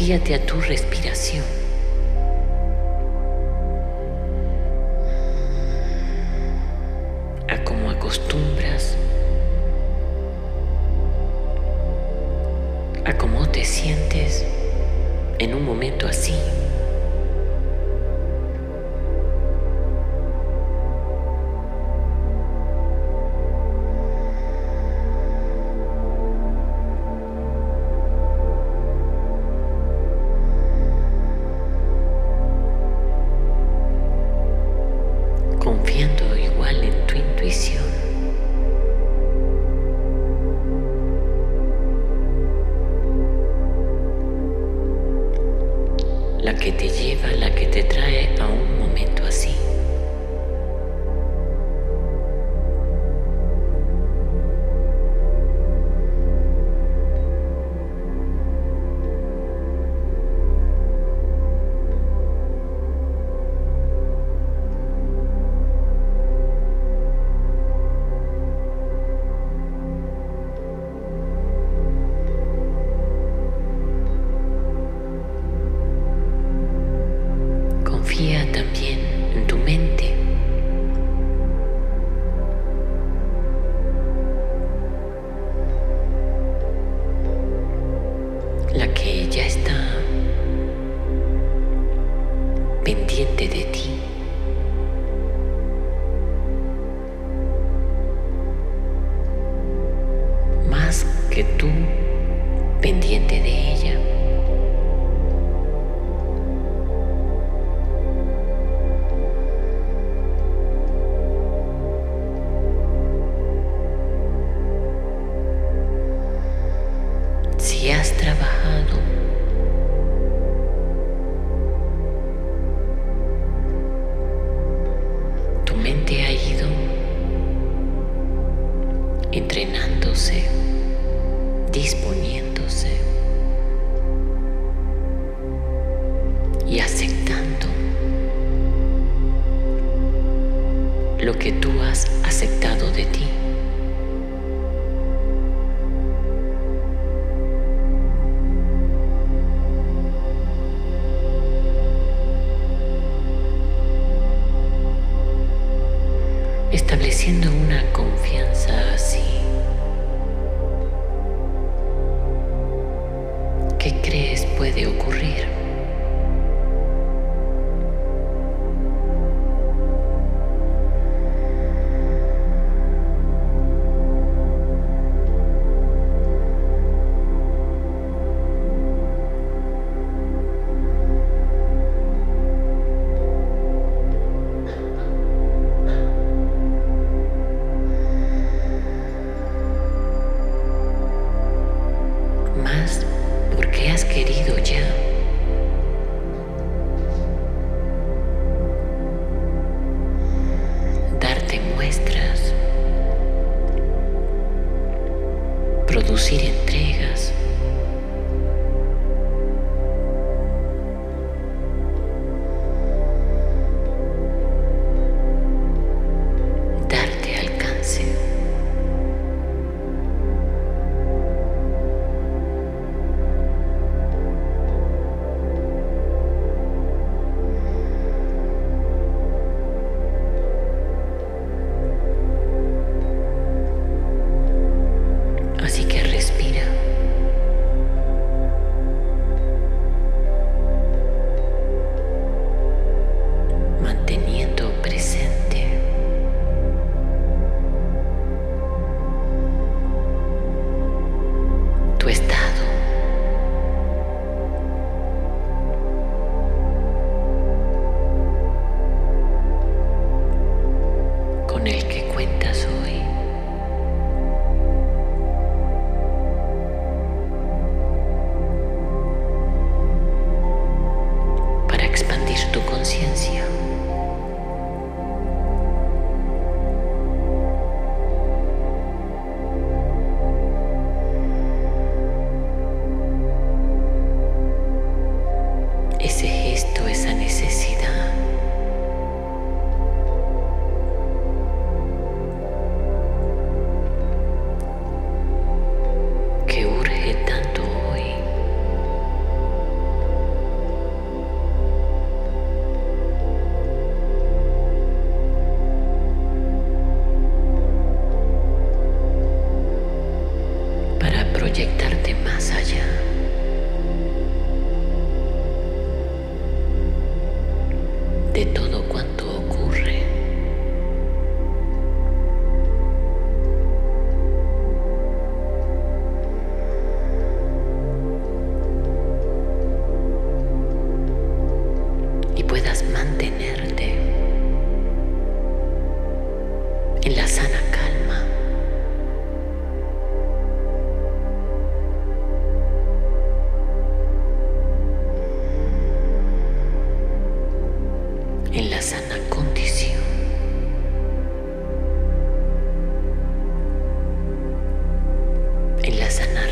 Confíate a tu respiración. A cómo acostumbras. A cómo te sientes en un momento así. disponible.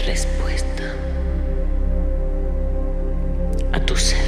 respuesta a tu ser.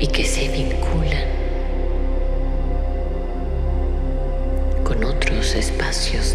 y que se vinculan con otros espacios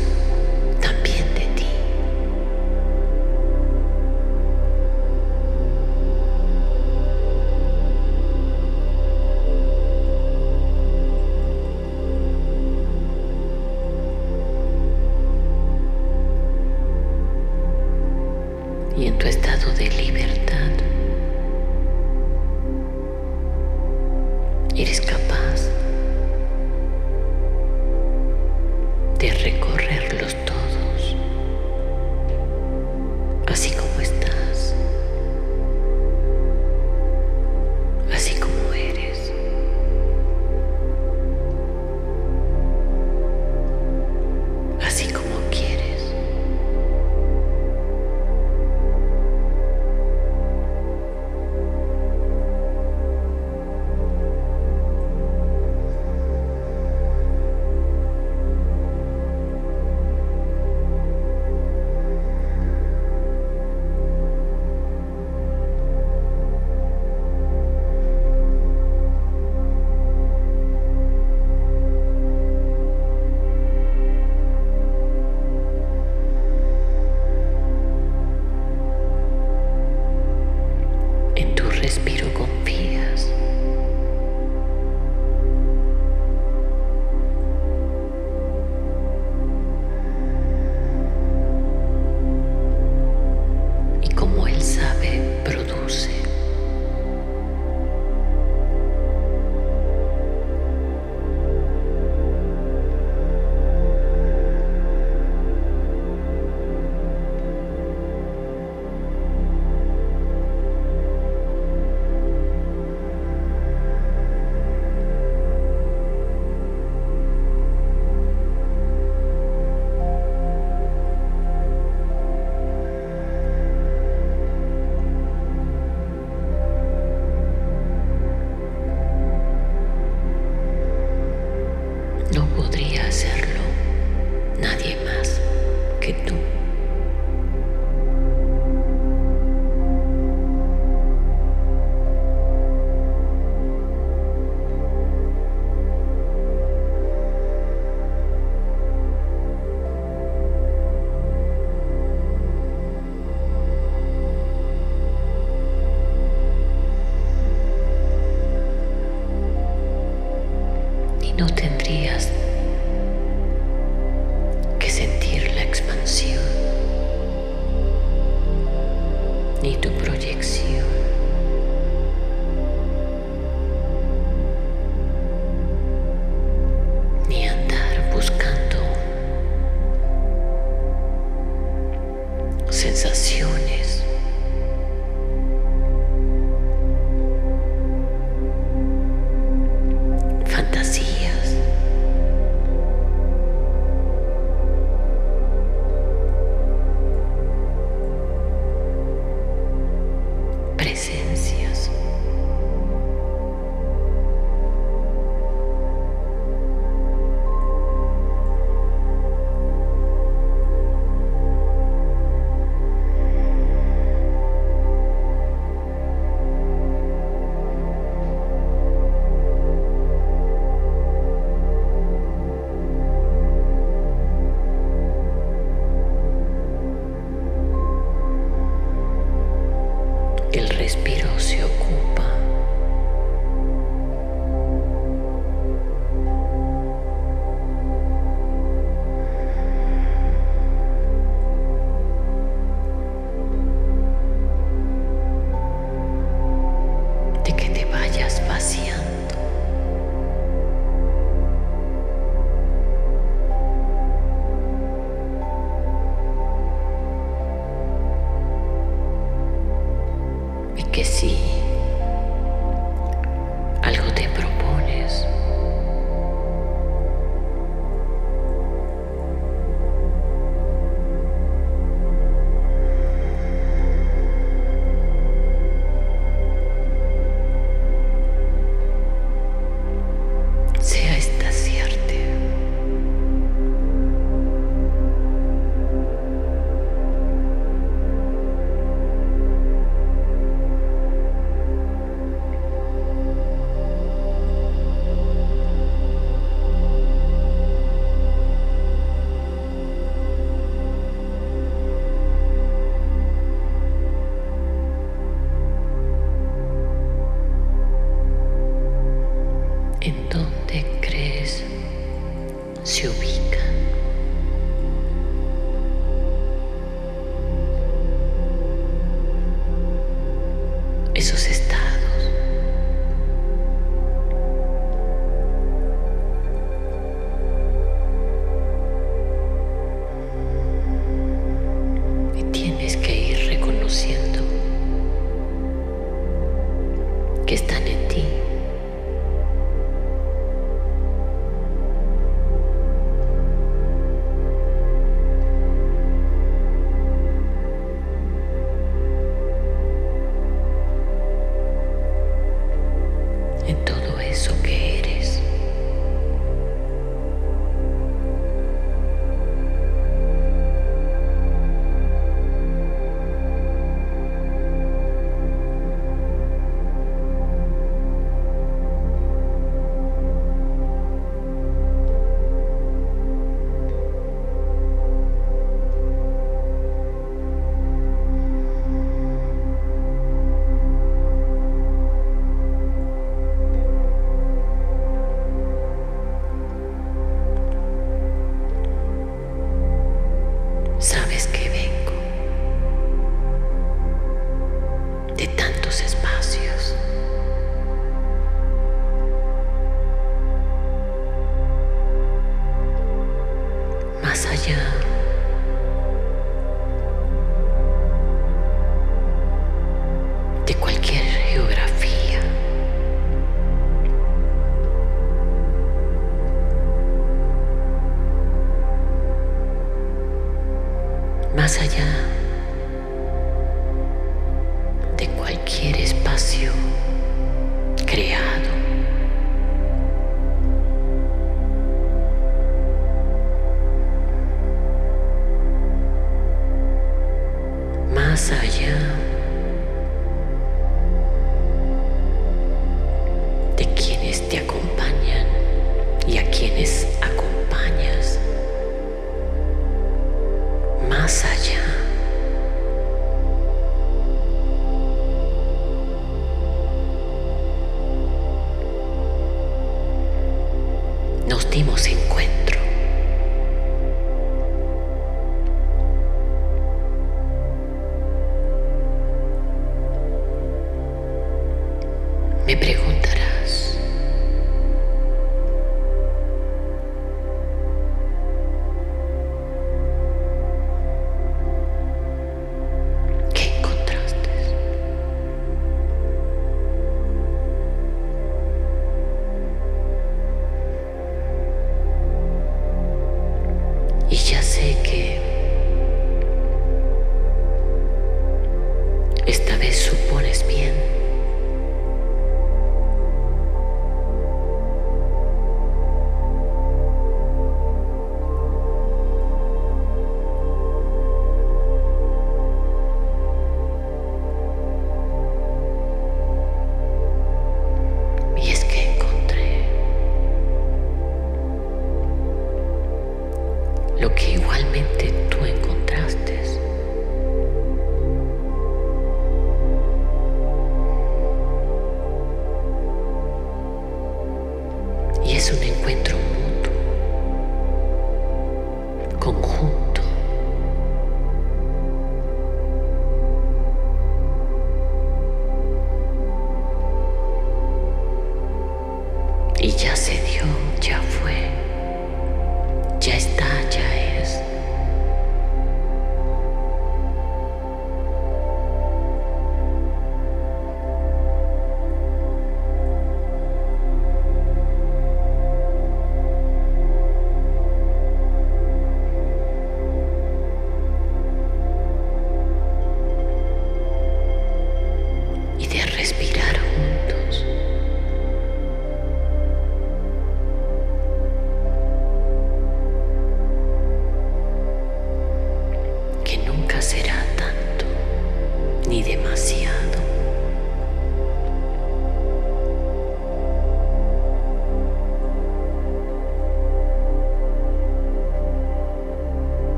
que están en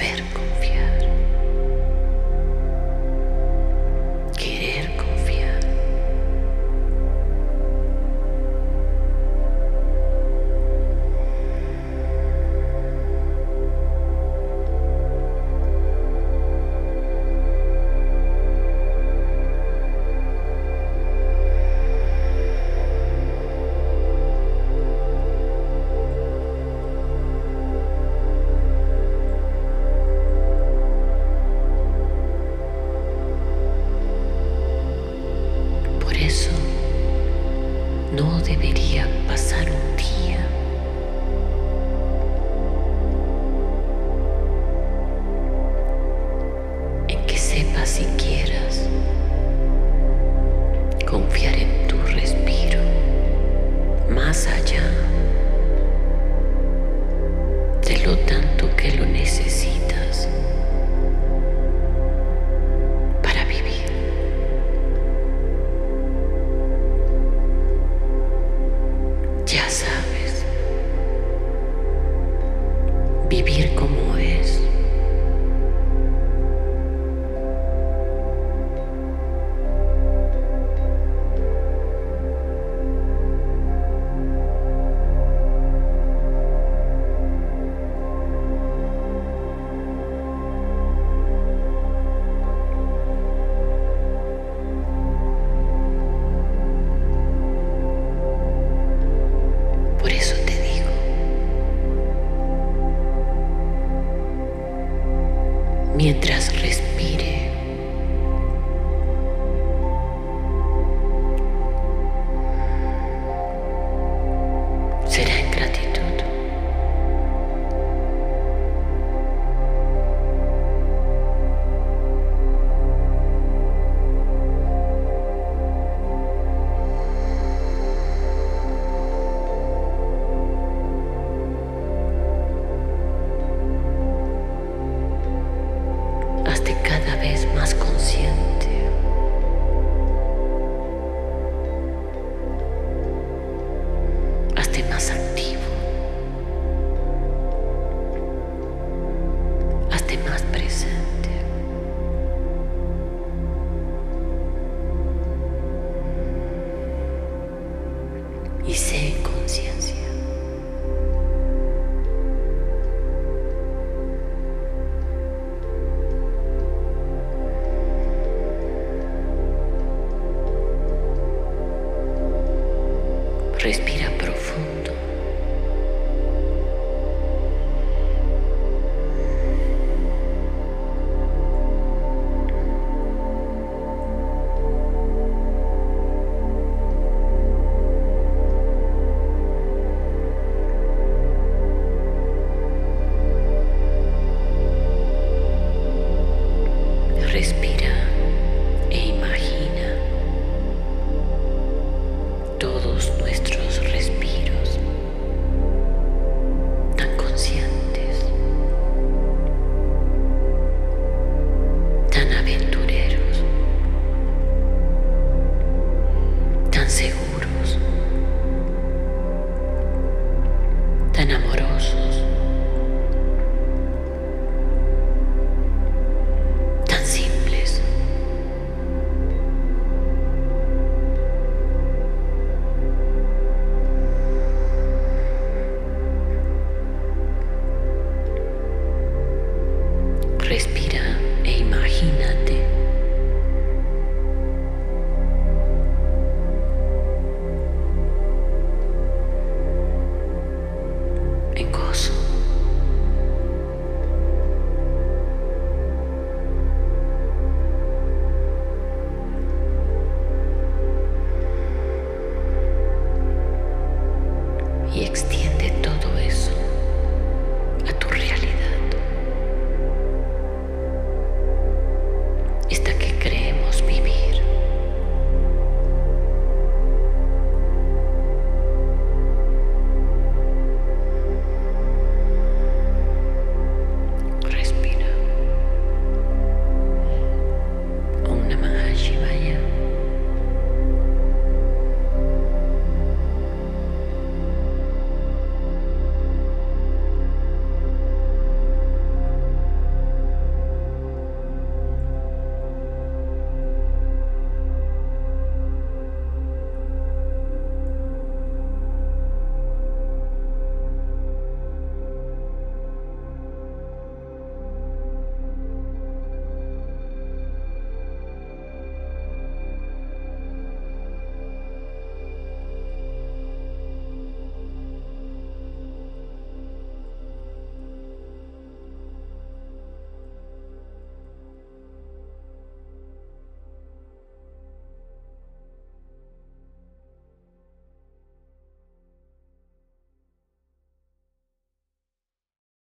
Saber tanto que lo necesitas Respira profundo.